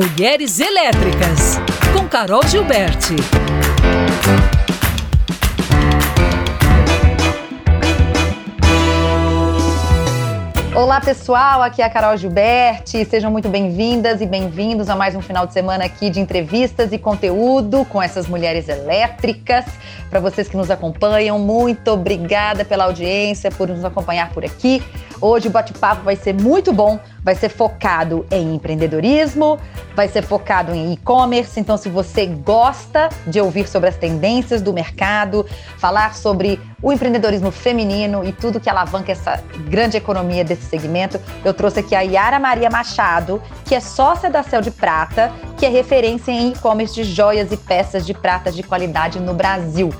Mulheres Elétricas, com Carol Gilberti. Olá pessoal, aqui é a Carol Gilberti. Sejam muito bem-vindas e bem-vindos a mais um final de semana aqui de entrevistas e conteúdo com essas mulheres elétricas. Para vocês que nos acompanham, muito obrigada pela audiência, por nos acompanhar por aqui. Hoje o bate-papo vai ser muito bom, vai ser focado em empreendedorismo, vai ser focado em e-commerce. Então, se você gosta de ouvir sobre as tendências do mercado, falar sobre o empreendedorismo feminino e tudo que alavanca essa grande economia desse segmento, eu trouxe aqui a Yara Maria Machado, que é sócia da Céu de Prata, que é referência em e-commerce de joias e peças de prata de qualidade no Brasil.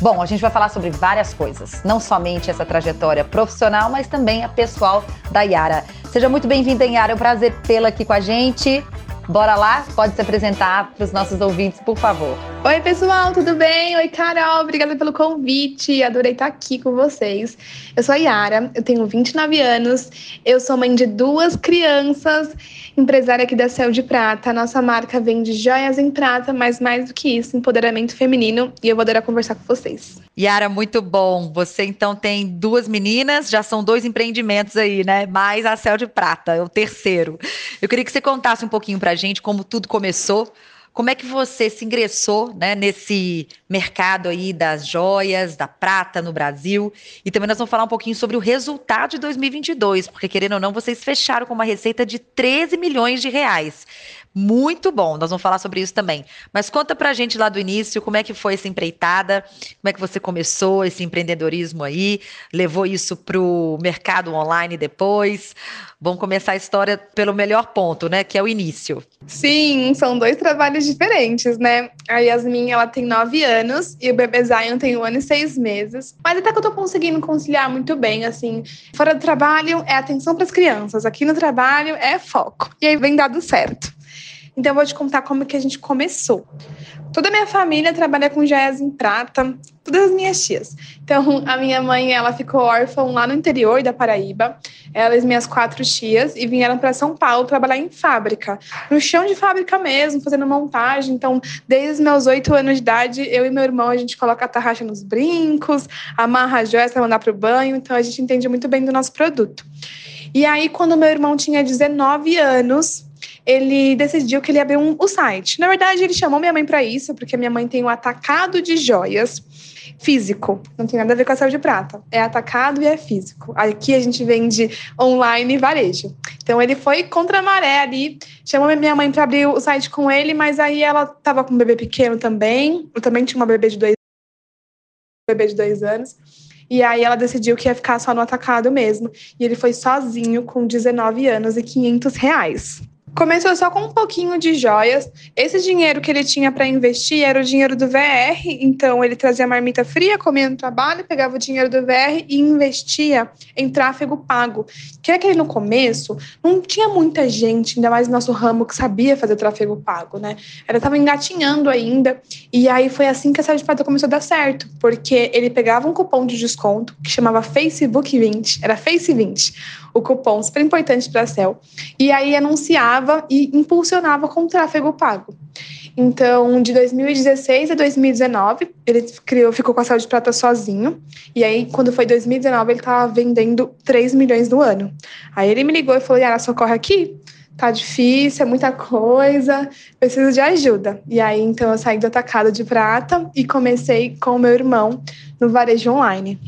Bom, a gente vai falar sobre várias coisas, não somente essa trajetória profissional, mas também a pessoal da Yara. Seja muito bem-vinda, Yara, é um prazer tê-la aqui com a gente. Bora lá? Pode se apresentar para os nossos ouvintes, por favor. Oi, pessoal, tudo bem? Oi, Carol, obrigada pelo convite. Adorei estar aqui com vocês. Eu sou a Yara, eu tenho 29 anos, eu sou mãe de duas crianças, empresária aqui da Céu de Prata. A nossa marca vende joias em prata, mas mais do que isso, empoderamento feminino, e eu vou adorar conversar com vocês. Yara, muito bom. Você então tem duas meninas, já são dois empreendimentos aí, né? Mais a Céu de Prata, é o terceiro. Eu queria que você contasse um pouquinho pra gente como tudo começou como é que você se ingressou né, nesse mercado aí das joias, da prata no Brasil? E também nós vamos falar um pouquinho sobre o resultado de 2022, porque querendo ou não, vocês fecharam com uma receita de 13 milhões de reais. Muito bom, nós vamos falar sobre isso também. Mas conta pra gente lá do início, como é que foi essa empreitada, como é que você começou esse empreendedorismo aí, levou isso pro mercado online depois. Vamos começar a história pelo melhor ponto, né, que é o início. Sim, são dois trabalhos diferentes, né? A Yasmin, ela tem nove anos e o bebê Zion tem um ano e seis meses. Mas até que eu tô conseguindo conciliar muito bem, assim. Fora do trabalho é atenção para as crianças, aqui no trabalho é foco. E aí vem dado certo. Então eu vou te contar como que a gente começou. Toda a minha família trabalha com joias em prata, todas as minhas tias. Então a minha mãe, ela ficou órfã lá no interior da Paraíba. Ela e minhas quatro tias e vieram para São Paulo trabalhar em fábrica, no chão de fábrica mesmo, fazendo montagem. Então, desde os meus oito anos de idade, eu e meu irmão a gente coloca a tarraxa nos brincos, amarra joias para mandar para o banho. Então a gente entende muito bem do nosso produto. E aí, quando meu irmão tinha 19 anos, ele decidiu que ele ia abrir um, o site. Na verdade, ele chamou minha mãe para isso, porque minha mãe tem um atacado de joias físico. Não tem nada a ver com a céu de prata. É atacado e é físico. Aqui a gente vende online e varejo. Então ele foi contra a maré ali, chamou minha mãe para abrir o site com ele, mas aí ela estava com um bebê pequeno também. Eu também tinha uma bebê de dois, bebê de dois anos. E aí ela decidiu que ia ficar só no atacado mesmo. E ele foi sozinho com 19 anos e 500 reais. Começou só com um pouquinho de joias. Esse dinheiro que ele tinha para investir era o dinheiro do VR, então ele trazia marmita fria, comia no trabalho, pegava o dinheiro do VR e investia em tráfego pago. Que é que no começo não tinha muita gente, ainda mais no nosso ramo, que sabia fazer tráfego pago, né? Ela estava engatinhando ainda. E aí foi assim que essa de fato começou a dar certo, porque ele pegava um cupom de desconto que chamava Facebook 20, era Face 20 o cupom super importante para a Cell. E aí anunciava e impulsionava com tráfego pago. Então, de 2016 a 2019, ele criou, ficou com a Cell de Prata sozinho. E aí, quando foi 2019, ele estava vendendo 3 milhões no ano. Aí ele me ligou e falou: Yara, socorre aqui tá difícil, é muita coisa, preciso de ajuda. E aí, então, eu saí do atacado de prata e comecei com o meu irmão no varejo online.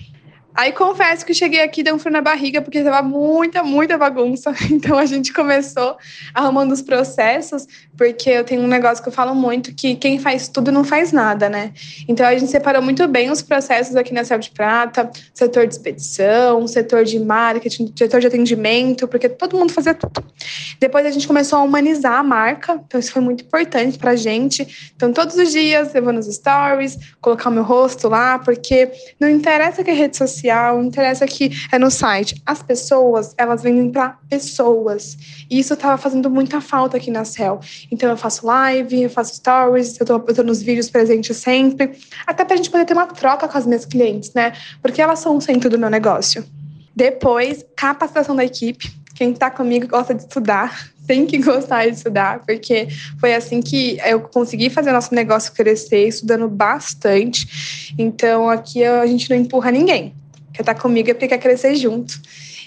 Aí confesso que cheguei aqui deu um frio na barriga porque tava muita, muita bagunça. Então a gente começou arrumando os processos, porque eu tenho um negócio que eu falo muito que quem faz tudo não faz nada, né? Então a gente separou muito bem os processos aqui na Céu de Prata, setor de expedição, setor de marketing, setor de atendimento, porque todo mundo fazia tudo. Depois a gente começou a humanizar a marca, então isso foi muito importante pra gente. Então todos os dias eu vou nos stories, colocar o meu rosto lá, porque não interessa que é rede social não interessa que é no site. As pessoas, elas vendem para pessoas. E isso estava fazendo muita falta aqui na Cell. Então eu faço live, eu faço stories, eu tô, eu tô nos vídeos presentes sempre, até para a gente poder ter uma troca com as minhas clientes, né? Porque elas são o centro do meu negócio. Depois, capacitação da equipe quem está comigo gosta de estudar, tem que gostar de estudar, porque foi assim que eu consegui fazer nosso negócio crescer, estudando bastante. Então, aqui a gente não empurra ninguém. Quer estar tá comigo é porque quer crescer junto.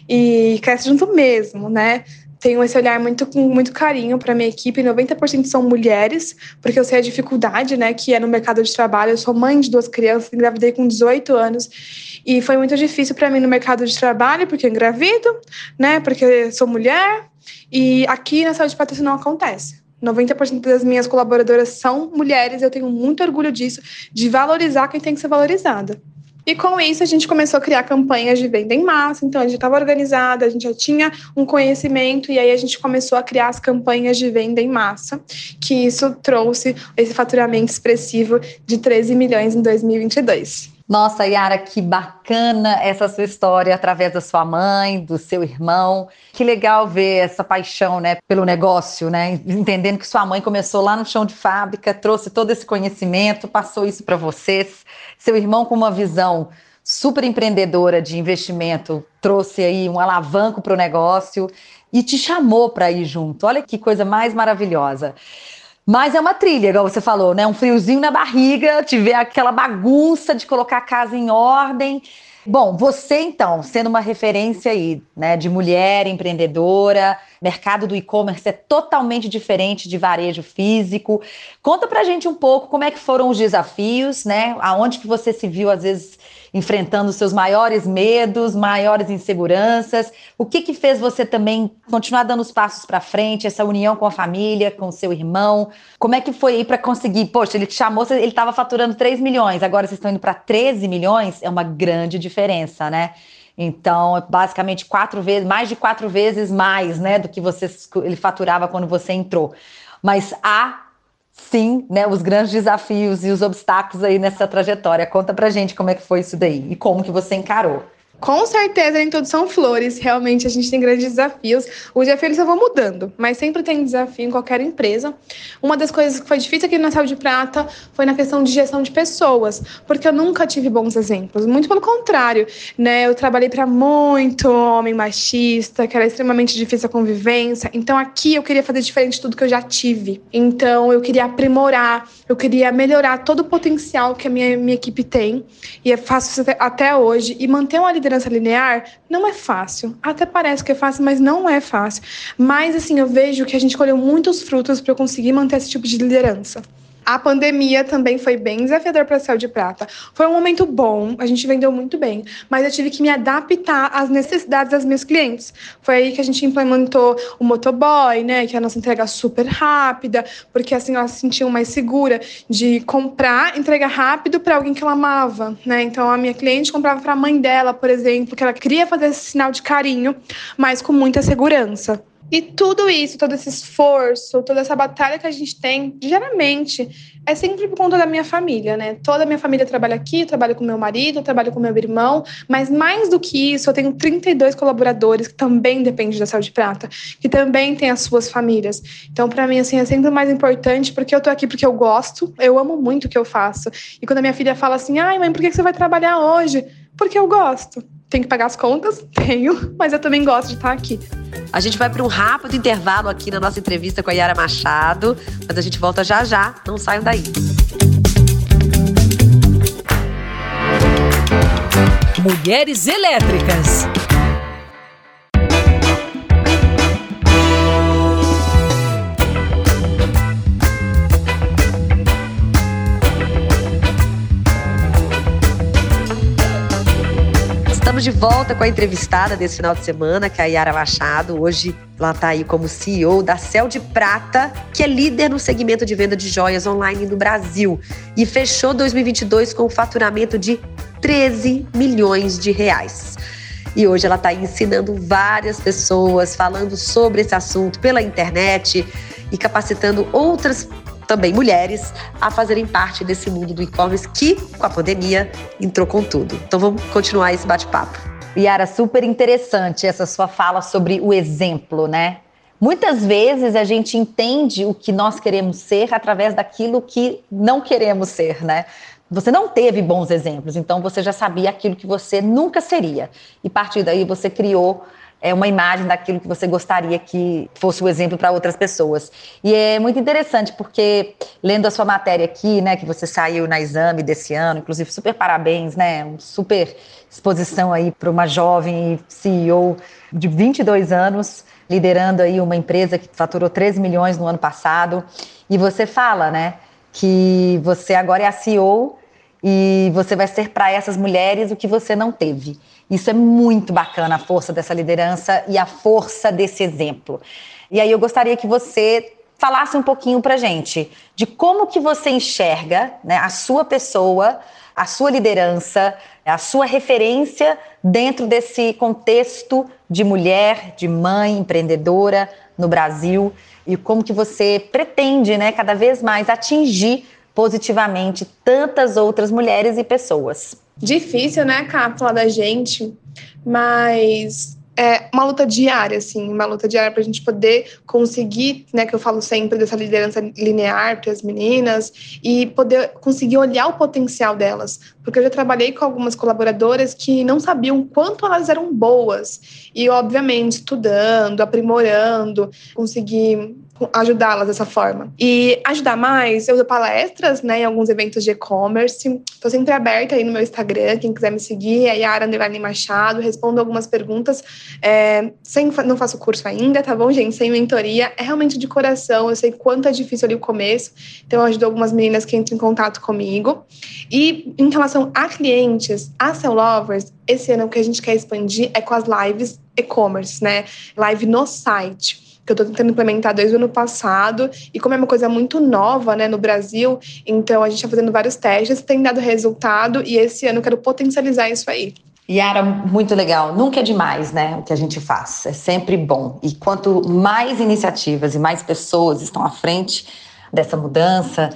E cresce junto mesmo, né? tenho esse olhar muito com muito carinho para minha equipe. 90% são mulheres, porque eu sei a dificuldade, né, que é no mercado de trabalho. Eu sou mãe de duas crianças, engravidei com 18 anos e foi muito difícil para mim no mercado de trabalho, porque eu engravido, né, porque sou mulher. E aqui na saúde isso não acontece. 90% das minhas colaboradoras são mulheres, eu tenho muito orgulho disso, de valorizar quem tem que ser valorizada. E com isso a gente começou a criar campanhas de venda em massa. Então a gente estava organizada, a gente já tinha um conhecimento e aí a gente começou a criar as campanhas de venda em massa, que isso trouxe esse faturamento expressivo de 13 milhões em 2022. Nossa, Yara, que bacana essa sua história através da sua mãe, do seu irmão. Que legal ver essa paixão, né, pelo negócio, né? Entendendo que sua mãe começou lá no chão de fábrica, trouxe todo esse conhecimento, passou isso para vocês. Seu irmão com uma visão super empreendedora de investimento, trouxe aí um alavanco para o negócio e te chamou para ir junto. Olha que coisa mais maravilhosa. Mas é uma trilha, igual você falou, né? Um friozinho na barriga, tiver aquela bagunça de colocar a casa em ordem. Bom, você então, sendo uma referência aí, né, de mulher empreendedora, mercado do e-commerce é totalmente diferente de varejo físico. Conta pra gente um pouco como é que foram os desafios, né? Aonde que você se viu às vezes enfrentando seus maiores medos, maiores inseguranças. O que que fez você também continuar dando os passos para frente, essa união com a família, com seu irmão? Como é que foi aí para conseguir? Poxa, ele te chamou, ele estava faturando 3 milhões, agora vocês estão indo para 13 milhões, é uma grande diferença, né? Então, é basicamente quatro vezes, mais de quatro vezes mais, né, do que você ele faturava quando você entrou. Mas há sim, né, os grandes desafios e os obstáculos aí nessa trajetória. Conta pra gente como é que foi isso daí e como que você encarou. Com certeza, nem todos são flores. Realmente, a gente tem grandes desafios. Os desafios só vão mudando, mas sempre tem desafio em qualquer empresa. Uma das coisas que foi difícil aqui na Saúde Prata foi na questão de gestão de pessoas, porque eu nunca tive bons exemplos. Muito pelo contrário, né? Eu trabalhei para muito homem machista, que era extremamente difícil a convivência. Então, aqui eu queria fazer diferente de tudo que eu já tive. Então, eu queria aprimorar, eu queria melhorar todo o potencial que a minha, minha equipe tem, e faço até hoje, e manter uma liderança liderança linear não é fácil. Até parece que é fácil, mas não é fácil. Mas assim, eu vejo que a gente colheu muitos frutos para conseguir manter esse tipo de liderança. A pandemia também foi bem desafiador para Céu de Prata. Foi um momento bom, a gente vendeu muito bem, mas eu tive que me adaptar às necessidades das meus clientes. Foi aí que a gente implementou o motoboy, né, que é a nossa entrega super rápida, porque assim ela se sentiu mais segura de comprar, entrega rápido para alguém que ela amava, né? Então a minha cliente comprava para a mãe dela, por exemplo, que ela queria fazer esse sinal de carinho, mas com muita segurança. E tudo isso, todo esse esforço, toda essa batalha que a gente tem, geralmente, é sempre por conta da minha família, né? Toda a minha família trabalha aqui, trabalho com meu marido, trabalho com meu irmão, mas mais do que isso, eu tenho 32 colaboradores que também dependem da Saúde Prata, que também têm as suas famílias. Então, para mim, assim, é sempre mais importante porque eu tô aqui porque eu gosto, eu amo muito o que eu faço. E quando a minha filha fala assim, ai, mãe, por que você vai trabalhar hoje? Porque eu gosto. Tenho que pagar as contas? Tenho, mas eu também gosto de estar aqui. A gente vai para um rápido intervalo aqui na nossa entrevista com a Yara Machado, mas a gente volta já já, não saiam daí. Mulheres Elétricas. De volta com a entrevistada desse final de semana, que é a Yara Machado. Hoje ela está aí como CEO da Céu de Prata, que é líder no segmento de venda de joias online no Brasil. E fechou 2022 com um faturamento de 13 milhões de reais. E hoje ela está ensinando várias pessoas, falando sobre esse assunto pela internet e capacitando outras também mulheres a fazerem parte desse mundo do e-commerce que, com a pandemia, entrou com tudo. Então vamos continuar esse bate-papo. Yara, super interessante essa sua fala sobre o exemplo, né? Muitas vezes a gente entende o que nós queremos ser através daquilo que não queremos ser, né? Você não teve bons exemplos, então você já sabia aquilo que você nunca seria. E a partir daí você criou é uma imagem daquilo que você gostaria que fosse o exemplo para outras pessoas. E é muito interessante porque lendo a sua matéria aqui, né, que você saiu na exame desse ano, inclusive super parabéns, né, um super exposição aí para uma jovem CEO de 22 anos liderando aí uma empresa que faturou 13 milhões no ano passado. E você fala, né, que você agora é a CEO e você vai ser para essas mulheres o que você não teve. Isso é muito bacana, a força dessa liderança e a força desse exemplo. E aí eu gostaria que você falasse um pouquinho para gente de como que você enxerga né, a sua pessoa, a sua liderança, a sua referência dentro desse contexto de mulher, de mãe empreendedora no Brasil e como que você pretende, né, cada vez mais atingir positivamente tantas outras mulheres e pessoas. Difícil, né, Cá, falar da gente, mas é uma luta diária, assim, uma luta diária para a gente poder conseguir, né, que eu falo sempre dessa liderança linear para as meninas e poder conseguir olhar o potencial delas, porque eu já trabalhei com algumas colaboradoras que não sabiam quanto elas eram boas e, obviamente, estudando, aprimorando, conseguir ajudá-las dessa forma. E ajudar mais, eu dou palestras, né, em alguns eventos de e-commerce. Estou sempre aberta aí no meu Instagram, quem quiser me seguir, é Yara Underline Machado, respondo algumas perguntas. É, sem, não faço curso ainda, tá bom, gente? Sem mentoria. É realmente de coração, eu sei quanto é difícil ali o começo, então eu ajudo algumas meninas que entram em contato comigo. E em relação a clientes, a Cell Lovers, esse ano o que a gente quer expandir é com as lives e-commerce, né? Live no site que eu estou tentando implementar desde o ano passado. E como é uma coisa muito nova né, no Brasil, então a gente está fazendo vários testes, tem dado resultado e esse ano eu quero potencializar isso aí. Yara, muito legal. Nunca é demais, né? O que a gente faz. É sempre bom. E quanto mais iniciativas e mais pessoas estão à frente dessa mudança,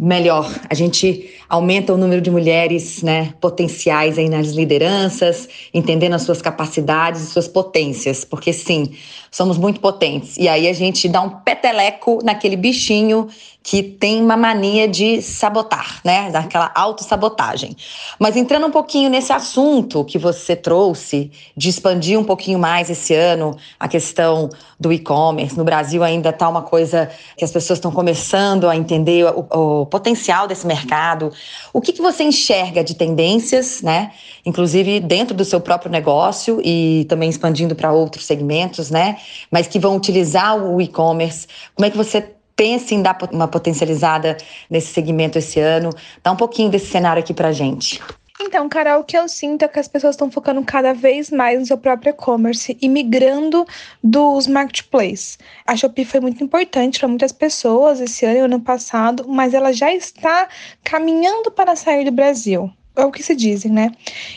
melhor. A gente aumenta o número de mulheres né, potenciais aí nas lideranças, entendendo as suas capacidades e suas potências, porque sim, somos muito potentes. E aí a gente dá um peteleco naquele bichinho que tem uma mania de sabotar, né? Daquela autossabotagem. Mas entrando um pouquinho nesse assunto que você trouxe, de expandir um pouquinho mais esse ano a questão do e-commerce. No Brasil ainda está uma coisa que as pessoas estão começando a entender o, o potencial desse mercado. O que, que você enxerga de tendências, né? Inclusive dentro do seu próprio negócio e também expandindo para outros segmentos, né? Mas que vão utilizar o e-commerce. Como é que você pensa em dar uma potencializada nesse segmento esse ano? Dá um pouquinho desse cenário aqui para gente. Então, Carol, o que eu sinto é que as pessoas estão focando cada vez mais no seu próprio e-commerce e migrando dos marketplaces. A Shopee foi muito importante para muitas pessoas esse ano e ano passado, mas ela já está caminhando para sair do Brasil é o que se dizem, né?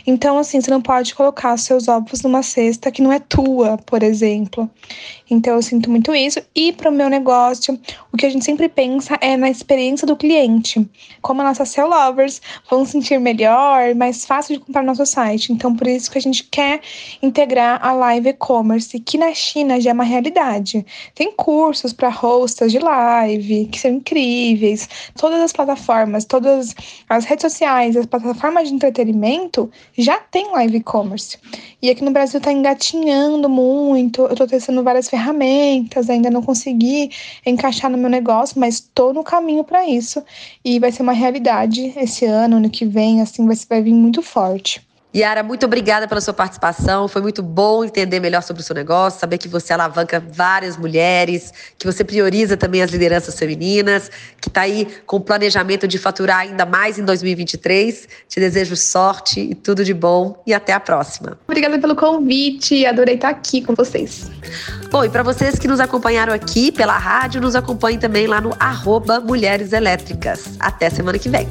Então, assim, você não pode colocar seus ovos numa cesta que não é tua, por exemplo. Então, eu sinto muito isso. E para o meu negócio, o que a gente sempre pensa é na experiência do cliente. Como as nossas cell lovers vão sentir melhor, mais fácil de comprar no nosso site. Então, por isso que a gente quer integrar a live e-commerce, que na China já é uma realidade. Tem cursos para hostas de live, que são incríveis. Todas as plataformas, todas as redes sociais, as plataformas forma de entretenimento já tem live e-commerce. E aqui no Brasil está engatinhando muito. Eu estou testando várias ferramentas, ainda não consegui encaixar no meu negócio, mas estou no caminho para isso. E vai ser uma realidade esse ano, ano que vem, assim, vai, vai vir muito forte. Yara, muito obrigada pela sua participação. Foi muito bom entender melhor sobre o seu negócio, saber que você alavanca várias mulheres, que você prioriza também as lideranças femininas, que está aí com o planejamento de faturar ainda mais em 2023. Te desejo sorte e tudo de bom e até a próxima. Obrigada pelo convite, adorei estar aqui com vocês. Bom, e para vocês que nos acompanharam aqui pela rádio, nos acompanhem também lá no arroba Mulheres Elétricas. Até semana que vem.